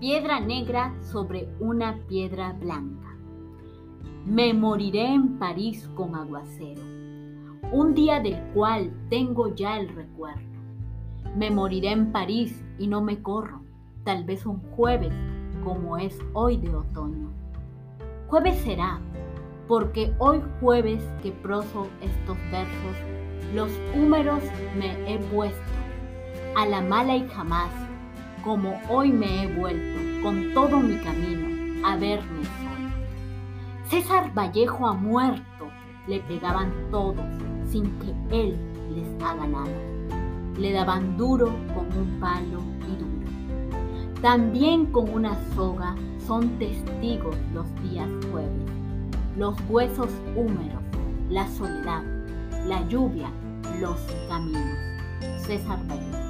Piedra negra sobre una piedra blanca. Me moriré en París con aguacero, un día del cual tengo ya el recuerdo. Me moriré en París y no me corro, tal vez un jueves como es hoy de otoño. Jueves será, porque hoy jueves que proso estos versos, los húmeros me he puesto, a la mala y jamás, como hoy me he vuelto con todo mi camino a verme solo. César Vallejo ha muerto, le pegaban todos sin que él les haga nada. Le daban duro con un palo y duro. También con una soga son testigos los días jueves, los huesos húmedos, la soledad, la lluvia, los caminos. César Vallejo.